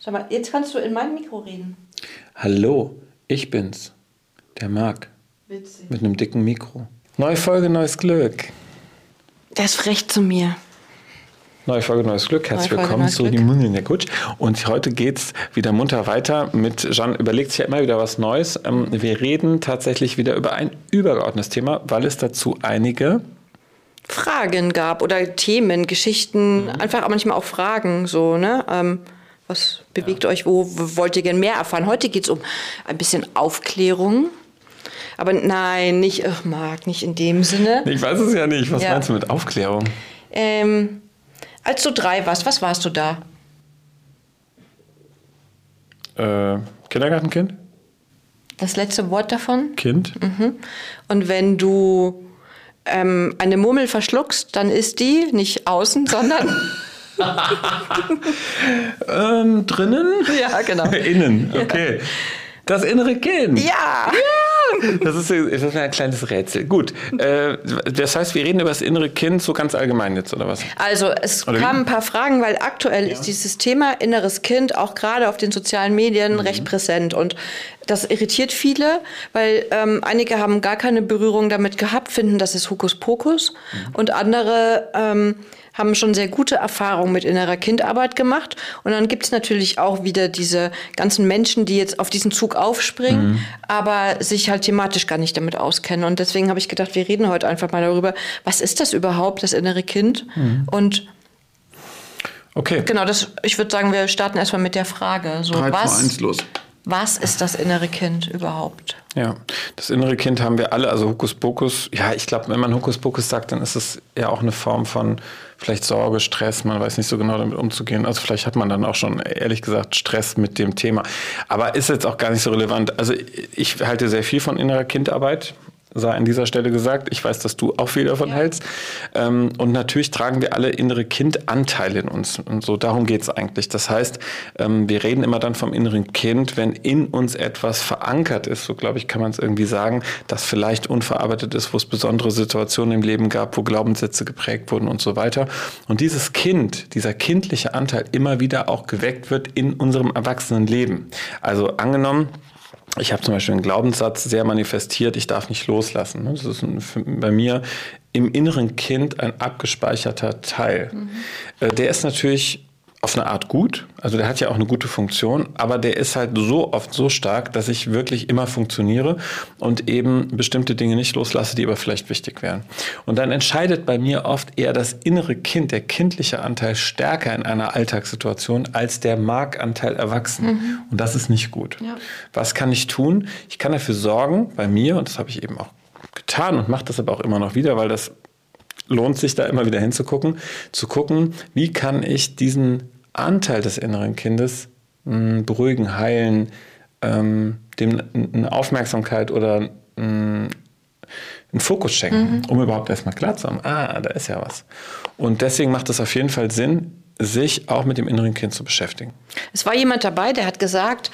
Sag mal, jetzt kannst du in mein Mikro reden. Hallo, ich bin's. Der Marc. Witzig. Mit einem dicken Mikro. Neue Folge, neues Glück. Der ist frech zu mir. Neue Folge, neues Glück. Herzlich Neue Folge, willkommen zu. Die in der Kutsch. Und heute geht's wieder munter weiter mit Jean überlegt sich ja immer wieder was Neues. Ähm, wir reden tatsächlich wieder über ein übergeordnetes Thema, weil es dazu einige Fragen gab oder Themen, Geschichten, Mhm. einfach manchmal auch Fragen, so, ne? Was bewegt euch? Wo, wo wollt ihr gern mehr erfahren? Heute geht es um ein bisschen Aufklärung. Aber nein, nicht, ach, Marc, nicht in dem Sinne. Ich weiß es ja nicht. Was Ja. meinst du mit Aufklärung? Ähm, als du drei warst, was warst du da? Äh, Kindergartenkind? Das letzte Wort davon? Kind? Und wenn du ähm, eine Murmel verschluckst, dann ist die nicht außen, sondern. Ähm, drinnen? ja, genau. Innen, okay. Das innere Kind. Ja! Das ist, das ist ein kleines Rätsel. Gut. Äh, das heißt, wir reden über das innere Kind so ganz allgemein jetzt, oder was? Also es Oder wie? kamen ein paar Fragen, weil aktuell ist dieses Thema inneres Kind auch gerade auf den sozialen Medien Mhm. recht präsent und das irritiert viele, weil ähm, einige haben gar keine Berührung damit gehabt, finden, das ist Hokuspokus Mhm. und andere ähm, haben schon sehr gute Erfahrungen mit innerer Kindarbeit gemacht. Und dann gibt es natürlich auch wieder diese ganzen Menschen, die jetzt auf diesen Zug aufspringen, Mhm. aber sich halt thematisch gar nicht damit auskennen. Und deswegen habe ich gedacht, wir reden heute einfach mal darüber, was ist das überhaupt, das innere Kind? Mhm. Und Okay. genau, das, ich würde sagen, wir starten erstmal mit der Frage. So, 3, 2, was, 1, los. Was ist das innere Kind überhaupt? Ja, das innere Kind haben wir alle, also Hokuspokus. Ja, ich glaube, wenn man Hokuspokus sagt, dann ist es ja auch eine Form von vielleicht Sorge, Stress, man weiß nicht so genau damit umzugehen. Also vielleicht hat man dann auch schon, ehrlich gesagt, Stress mit dem Thema. Aber ist jetzt auch gar nicht so relevant. Also ich halte sehr viel von innerer Kindarbeit. Sei an dieser Stelle gesagt. Ich weiß, dass du auch viel davon hältst. Ähm, und natürlich tragen wir alle innere Kindanteile in uns. Und so darum geht es eigentlich. Das heißt, ähm, wir reden immer dann vom inneren Kind, wenn in uns etwas verankert ist, so glaube ich, kann man es irgendwie sagen, das vielleicht unverarbeitet ist, wo es besondere Situationen im Leben gab, wo Glaubenssätze geprägt wurden und so weiter. Und dieses Kind, dieser kindliche Anteil immer wieder auch geweckt wird in unserem Erwachsenenleben. Also angenommen, ich habe zum Beispiel einen Glaubenssatz sehr manifestiert, ich darf nicht loslassen. Das ist ein, bei mir im inneren Kind ein abgespeicherter Teil. Äh, Der ist natürlich auf eine Art gut, also der hat ja auch eine gute Funktion, aber der ist halt so oft so stark, dass ich wirklich immer funktioniere und eben bestimmte Dinge nicht loslasse, die aber vielleicht wichtig wären. Und dann entscheidet bei mir oft eher das innere Kind, der kindliche Anteil stärker in einer Alltagssituation als der Markanteil erwachsen. Und das ist nicht gut. Ja. Was kann ich tun? Ich kann dafür sorgen, bei mir, und das habe ich eben auch getan und mache das aber auch immer noch wieder, weil das lohnt sich da immer wieder hinzugucken, zu gucken, wie kann ich diesen Anteil des inneren Kindes mh, beruhigen, heilen, ähm, dem eine Aufmerksamkeit oder mh, einen Fokus schenken, um überhaupt erstmal klar zu haben, ah, da ist ja was. Und deswegen macht es auf jeden Fall Sinn, sich auch mit dem inneren Kind zu beschäftigen. Es war jemand dabei, der hat gesagt,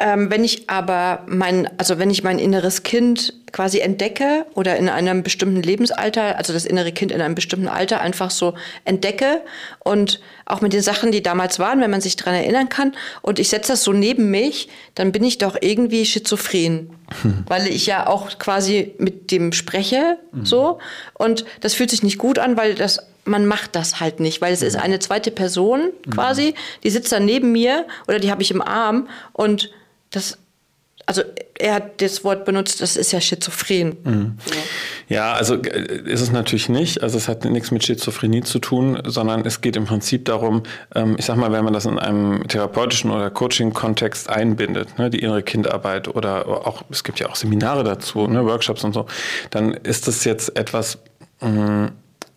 ähm, wenn ich aber mein, also wenn ich mein inneres Kind quasi entdecke oder in einem bestimmten Lebensalter, also das innere Kind in einem bestimmten Alter einfach so entdecke und auch mit den Sachen, die damals waren, wenn man sich daran erinnern kann, und ich setze das so neben mich, dann bin ich doch irgendwie schizophren, weil ich ja auch quasi mit dem spreche, so, und das fühlt sich nicht gut an, weil das man macht das halt nicht, weil es ist eine zweite Person quasi, die sitzt dann neben mir oder die habe ich im Arm und das, also er hat das Wort benutzt, das ist ja schizophren. Ja, also äh, ist es natürlich nicht. Also es hat nichts mit Schizophrenie zu tun, sondern es geht im Prinzip darum, ähm, ich sag mal, wenn man das in einem therapeutischen oder Coaching-Kontext einbindet, ne, die innere Kindarbeit oder auch, es gibt ja auch Seminare dazu, ne, Workshops und so, dann ist das jetzt etwas, mh,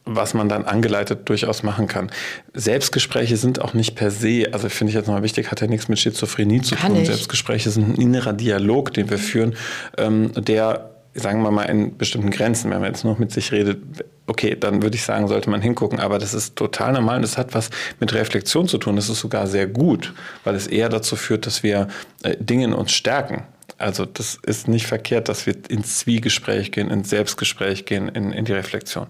was man dann angeleitet durchaus machen kann. Selbstgespräche sind auch nicht per se, also finde ich jetzt nochmal wichtig, hat ja nichts mit Schizophrenie zu Gar tun. nicht. Selbstgespräche sind ein innerer Dialog, den wir führen, ähm, der sagen wir mal, in bestimmten Grenzen, wenn man jetzt noch mit sich redet, okay, dann würde ich sagen, sollte man hingucken. Aber das ist total normal und das hat was mit Reflexion zu tun. Das ist sogar sehr gut, weil es eher dazu führt, dass wir äh, Dinge in uns stärken. Also das ist nicht verkehrt, dass wir ins Zwiegespräch gehen, ins Selbstgespräch gehen, in, in die Reflexion.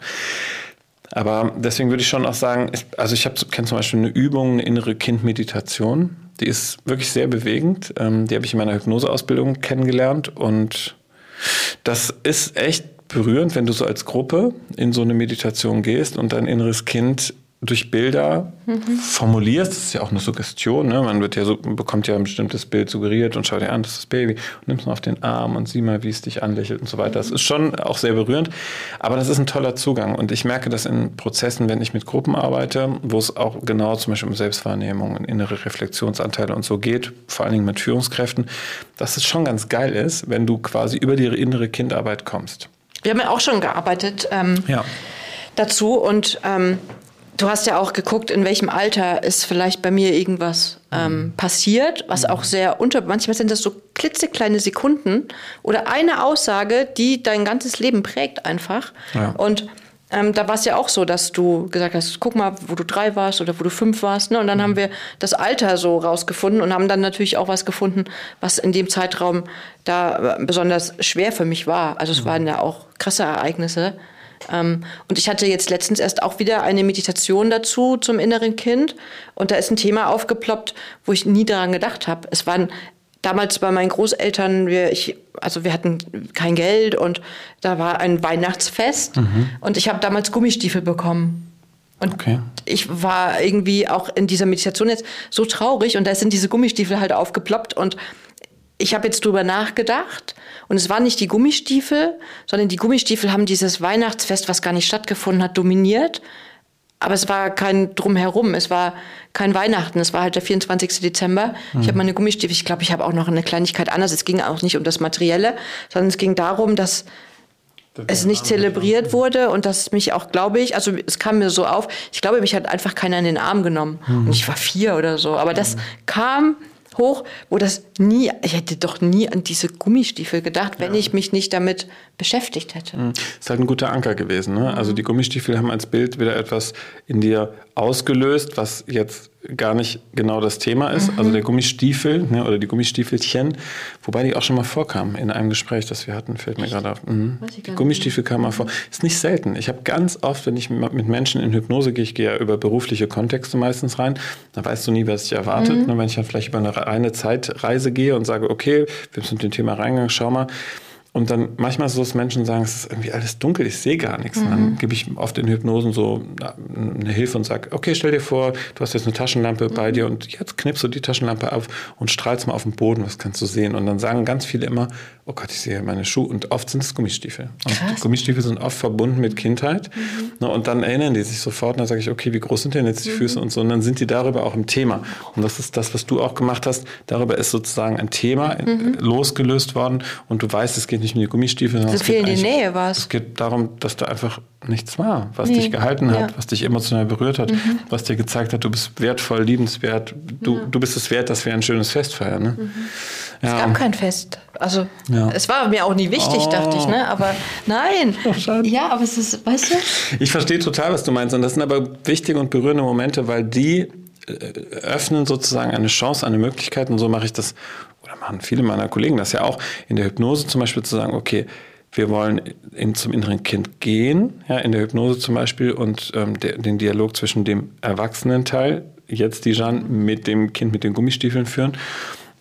Aber deswegen würde ich schon auch sagen, also ich kenne zum Beispiel eine Übung, eine innere Kindmeditation. Die ist wirklich sehr bewegend. Ähm, die habe ich in meiner Hypnoseausbildung kennengelernt und das ist echt berührend, wenn du so als Gruppe in so eine Meditation gehst und dein inneres Kind durch Bilder mhm. formulierst, das ist ja auch eine Suggestion, ne? man wird ja so, bekommt ja ein bestimmtes Bild suggeriert und schaut dir an, das ist das Baby und nimmst mal auf den Arm und sieh mal, wie es dich anlächelt und so weiter. Das ist schon auch sehr berührend, aber das ist ein toller Zugang und ich merke das in Prozessen, wenn ich mit Gruppen arbeite, wo es auch genau zum Beispiel um Selbstwahrnehmung, und innere Reflexionsanteile und so geht, vor allen Dingen mit Führungskräften, dass es schon ganz geil ist, wenn du quasi über die innere Kindarbeit kommst. Wir haben ja auch schon gearbeitet ähm, ja. dazu und ähm, Du hast ja auch geguckt, in welchem Alter ist vielleicht bei mir irgendwas ähm, mhm. passiert, was auch sehr unter, manchmal sind das so klitzekleine Sekunden oder eine Aussage, die dein ganzes Leben prägt einfach. Ja. Und ähm, da war es ja auch so, dass du gesagt hast, guck mal, wo du drei warst oder wo du fünf warst. Ne? Und dann mhm. haben wir das Alter so rausgefunden und haben dann natürlich auch was gefunden, was in dem Zeitraum da äh, besonders schwer für mich war. Also es mhm. waren ja auch krasse Ereignisse. Ähm, und ich hatte jetzt letztens erst auch wieder eine Meditation dazu zum inneren Kind. Und da ist ein Thema aufgeploppt, wo ich nie daran gedacht habe. Es waren damals bei meinen Großeltern, wir, ich, also wir hatten kein Geld und da war ein Weihnachtsfest mhm. und ich habe damals Gummistiefel bekommen. Und okay. ich war irgendwie auch in dieser Meditation jetzt so traurig und da sind diese Gummistiefel halt aufgeploppt und ich habe jetzt drüber nachgedacht und es waren nicht die Gummistiefel, sondern die Gummistiefel haben dieses Weihnachtsfest, was gar nicht stattgefunden hat, dominiert. Aber es war kein Drumherum, es war kein Weihnachten, es war halt der 24. Dezember. Mhm. Ich habe meine Gummistiefel, ich glaube, ich habe auch noch eine Kleinigkeit anders. Es ging auch nicht um das Materielle, sondern es ging darum, dass es nicht zelebriert wurde und dass mich auch, glaube ich, also es kam mir so auf, ich glaube, mich hat einfach keiner in den Arm genommen. Mhm. Und ich war vier oder so. Aber das mhm. kam hoch, wo das nie, ich hätte doch nie an diese Gummistiefel gedacht, wenn ja. ich mich nicht damit beschäftigt hätte. Mhm. Ist halt ein guter Anker gewesen. Ne? Also die Gummistiefel haben als Bild wieder etwas in dir ausgelöst, was jetzt gar nicht genau das Thema ist. Mhm. Also der Gummistiefel ne, oder die Gummistiefelchen, wobei die auch schon mal vorkamen in einem Gespräch, das wir hatten, fällt mir gerade auf. Mhm. Die Gummistiefel kamen mal vor. Ist nicht selten. Ich habe ganz oft, wenn ich mit Menschen in Hypnose gehe, ich gehe ja über berufliche Kontexte meistens rein, da weißt du nie, was dich erwartet. Mhm. Ne, wenn ich dann vielleicht über eine reine Zeitreise gehe und sage, okay, wir sind mit dem Thema reingegangen, schau mal, und dann manchmal so, dass Menschen sagen, es ist irgendwie alles dunkel, ich sehe gar nichts. Mhm. Dann mhm. gebe ich oft in Hypnosen so eine Hilfe und sage, okay, stell dir vor, du hast jetzt eine Taschenlampe mhm. bei dir und jetzt knippst du die Taschenlampe auf und strahlst mal auf den Boden, was kannst du sehen? Und dann sagen ganz viele immer, oh Gott, ich sehe meine Schuhe. Und oft sind es Gummistiefel. Und Gummistiefel sind oft verbunden mit Kindheit. Mhm. Und dann erinnern die sich sofort und dann sage ich, okay, wie groß sind denn jetzt die mhm. Füße und so. Und dann sind die darüber auch im Thema. Und das ist das, was du auch gemacht hast. Darüber ist sozusagen ein Thema mhm. losgelöst worden und du weißt, es geht nicht um die Gummistiefel, sondern es geht, in die Nähe was. es geht darum, dass da einfach nichts war, was nee. dich gehalten hat, ja. was dich emotional berührt hat, mhm. was dir gezeigt hat, du bist wertvoll, liebenswert, du, ja. du bist es wert, dass wir ein schönes Fest feiern. Ne? Mhm. Ja. Es gab kein Fest. Also es war mir auch nie wichtig, oh. dachte ich, ne? Aber nein. Oh, ja, aber es ist, weißt du? Ich verstehe total, was du meinst. Und das sind aber wichtige und berührende Momente, weil die äh, öffnen sozusagen eine Chance, eine Möglichkeit. Und so mache ich das machen viele meiner Kollegen das ja auch, in der Hypnose zum Beispiel zu sagen, okay, wir wollen in, zum inneren Kind gehen, ja, in der Hypnose zum Beispiel, und ähm, der, den Dialog zwischen dem Erwachsenenteil, jetzt die Jeanne, mit dem Kind mit den Gummistiefeln führen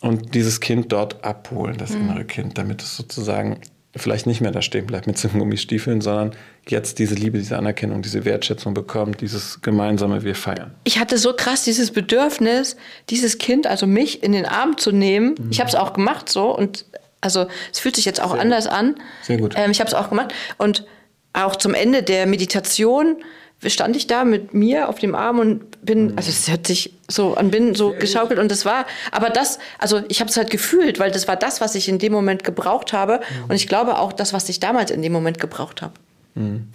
und dieses Kind dort abholen, das mhm. innere Kind, damit es sozusagen vielleicht nicht mehr da stehen bleibt mit den Gummistiefeln, sondern jetzt diese Liebe, diese Anerkennung, diese Wertschätzung bekommt, dieses gemeinsame Wir feiern. Ich hatte so krass dieses Bedürfnis, dieses Kind, also mich, in den Arm zu nehmen. Mhm. Ich habe es auch gemacht so und also es fühlt sich jetzt auch Sehr anders gut. an. Sehr gut. Ähm, ich habe es auch gemacht und auch zum Ende der Meditation stand ich da mit mir auf dem Arm und bin, mhm. also es hört sich so an, bin so geschaukelt und das war, aber das, also ich habe es halt gefühlt, weil das war das, was ich in dem Moment gebraucht habe mhm. und ich glaube auch das, was ich damals in dem Moment gebraucht habe. Mhm.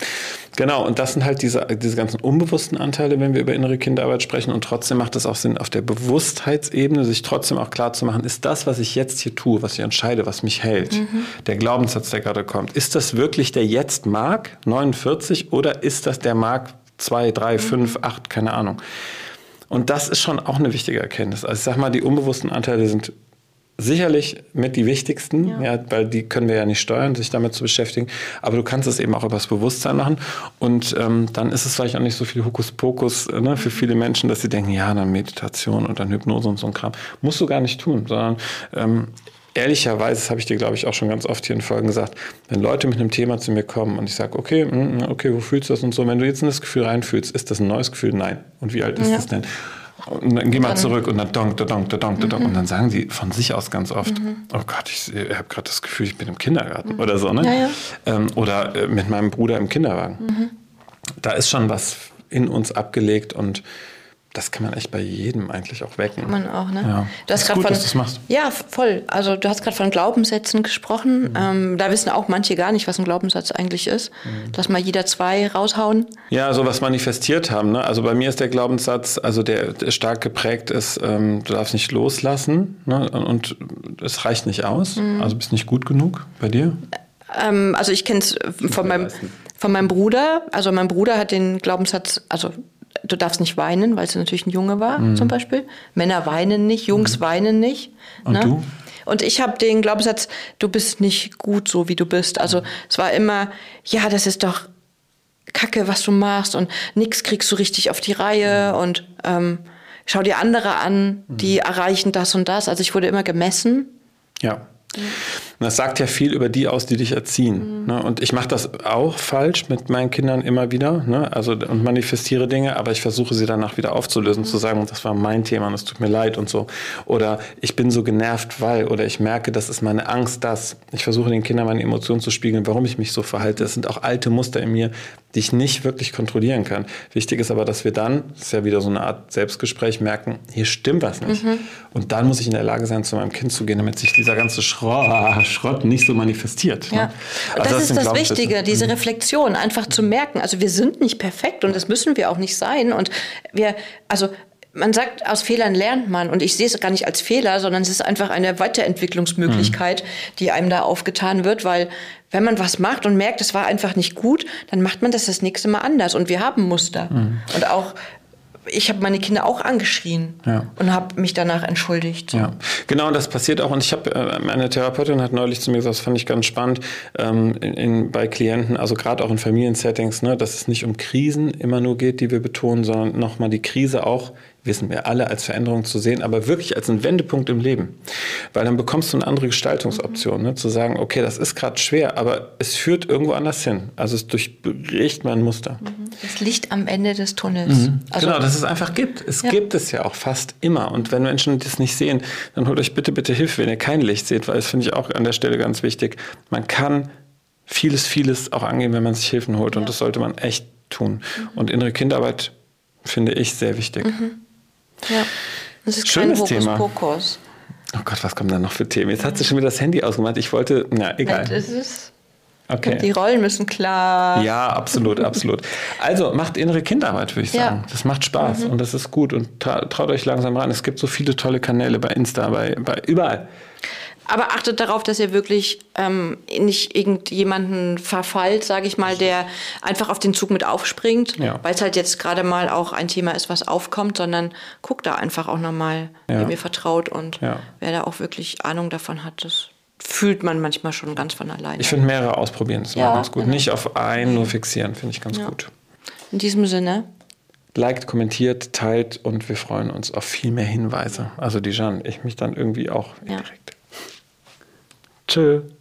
Genau, und das sind halt diese, diese ganzen unbewussten Anteile, wenn wir über innere Kinderarbeit sprechen. Und trotzdem macht es auch Sinn, auf der Bewusstheitsebene sich trotzdem auch klar zu machen, ist das, was ich jetzt hier tue, was ich entscheide, was mich hält, mhm. der Glaubenssatz, der gerade kommt, ist das wirklich der jetzt Mark 49 oder ist das der Mark 2, 3, 5, 8, keine Ahnung. Und das ist schon auch eine wichtige Erkenntnis. Also ich sag mal, die unbewussten Anteile sind sicherlich mit die wichtigsten, ja. ja. weil die können wir ja nicht steuern, sich damit zu beschäftigen. Aber du kannst es eben auch übers Bewusstsein machen. Und ähm, dann ist es vielleicht auch nicht so viel Hokuspokus ne, für viele Menschen, dass sie denken, ja, dann Meditation und dann Hypnose und so ein Kram. Musst du gar nicht tun, sondern ähm, ehrlicherweise, das habe ich dir, glaube ich, auch schon ganz oft hier in Folgen gesagt, wenn Leute mit einem Thema zu mir kommen und ich sage, okay, mm, okay, wo fühlst du das und so, wenn du jetzt in das Gefühl reinfühlst, ist das ein neues Gefühl? Nein. Und wie alt ist ja. das denn? Und dann geh mal dann, zurück und dann donk, donk, donk, donk, donk. Und dann sagen sie von sich aus ganz oft, mhm. oh Gott, ich, ich habe gerade das Gefühl, ich bin im Kindergarten mhm. oder so. Ne? Ja, ja. Ähm, oder äh, mit meinem Bruder im Kinderwagen. Mhm. Da ist schon was in uns abgelegt und das kann man echt bei jedem eigentlich auch wecken. Kann man auch, ne? Ja. Du hast gerade von, dass machst. Ja, voll. Also du hast gerade von Glaubenssätzen gesprochen. Mhm. Ähm, da wissen auch manche gar nicht, was ein Glaubenssatz eigentlich ist. Mhm. Lass mal jeder zwei raushauen. Ja, so was manifestiert haben. Ne? Also bei mir ist der Glaubenssatz, also der, der stark geprägt ist, ähm, du darfst nicht loslassen ne? und es reicht nicht aus. Mhm. Also bist nicht gut genug bei dir? Ähm, also ich kenne es von meinem, von meinem Bruder. Also mein Bruder hat den Glaubenssatz, also du darfst nicht weinen, weil es natürlich ein Junge war, mhm. zum Beispiel. Männer weinen nicht, Jungs mhm. weinen nicht. Und ne? du? Und ich habe den Glaubenssatz, du bist nicht gut so, wie du bist. Also es war immer, ja, das ist doch Kacke, was du machst und nix kriegst du richtig auf die Reihe mhm. und ähm, schau dir andere an, die mhm. erreichen das und das. Also ich wurde immer gemessen. Ja. Und das sagt ja viel über die aus, die dich erziehen. Mhm. Ne? Und ich mache das auch falsch mit meinen Kindern immer wieder. Ne? Also und manifestiere Dinge, aber ich versuche sie danach wieder aufzulösen, mhm. zu sagen, das war mein Thema und es tut mir leid und so. Oder ich bin so genervt, weil, oder ich merke, das ist meine Angst, dass. Ich versuche den Kindern meine Emotionen zu spiegeln, warum ich mich so verhalte. Es sind auch alte Muster in mir, die ich nicht wirklich kontrollieren kann. Wichtig ist aber, dass wir dann, das ist ja wieder so eine Art Selbstgespräch, merken, hier stimmt was nicht. Mhm. Und dann muss ich in der Lage sein, zu meinem Kind zu gehen, damit sich dieser ganze Schrott, Schrott nicht so manifestiert. Ja. Ne? Also das, das ist das Wichtige, diese mhm. Reflexion, einfach zu merken, also wir sind nicht perfekt und das müssen wir auch nicht sein. Und wir, also man sagt, aus Fehlern lernt man. Und ich sehe es gar nicht als Fehler, sondern es ist einfach eine Weiterentwicklungsmöglichkeit, mhm. die einem da aufgetan wird, weil wenn man was macht und merkt, es war einfach nicht gut, dann macht man das das nächste Mal anders. Und wir haben Muster. Mhm. Und auch ich habe meine Kinder auch angeschrien ja. und habe mich danach entschuldigt. Ja, genau, das passiert auch. Und ich habe, äh, meine Therapeutin hat neulich zu mir gesagt, das fand ich ganz spannend, ähm, in, in, bei Klienten, also gerade auch in Familiensettings, ne, dass es nicht um Krisen immer nur geht, die wir betonen, sondern nochmal die Krise auch wissen wir alle, als Veränderung zu sehen, aber wirklich als einen Wendepunkt im Leben. Weil dann bekommst du eine andere Gestaltungsoption, ne? zu sagen, okay, das ist gerade schwer, aber es führt irgendwo anders hin. Also es durchbricht mein Muster. Mhm. Das Licht am Ende des Tunnels. Mhm. Also genau, dass es einfach gibt. Es ja. gibt es ja auch fast immer. Und wenn Menschen das nicht sehen, dann holt euch bitte, bitte Hilfe, wenn ihr kein Licht seht, weil das finde ich auch an der Stelle ganz wichtig. Man kann vieles, vieles auch angehen, wenn man sich Hilfen holt. Ja. Und das sollte man echt tun. Mhm. Und innere Kinderarbeit finde ich sehr wichtig. Mhm. Ja, das ist Schönes kein Thema. Pokus. Oh Gott, was kommen da noch für Themen? Jetzt hat sie schon wieder das Handy ausgemacht. Ich wollte, na, egal. Das ist Okay. Die Rollen müssen klar. Ja, absolut, absolut. Also macht innere Kinderarbeit, würde ich sagen. Ja. Das macht Spaß mhm. und das ist gut und traut euch langsam ran. Es gibt so viele tolle Kanäle bei Insta, bei, bei überall. Aber achtet darauf, dass ihr wirklich ähm, nicht irgendjemanden verfallt, sage ich mal, der einfach auf den Zug mit aufspringt, ja. weil es halt jetzt gerade mal auch ein Thema ist, was aufkommt, sondern guckt da einfach auch nochmal, ja. wer mir vertraut und ja. wer da auch wirklich Ahnung davon hat. Das fühlt man manchmal schon ganz von alleine. Ich finde mehrere ausprobieren, das ja, ganz gut. Genau. Nicht auf einen nur fixieren, finde ich ganz gut. In diesem Sinne. Liked, kommentiert, teilt und wir freuen uns auf viel mehr Hinweise. Also die Jeanne, ich mich dann irgendwie auch indirekt. Tschö.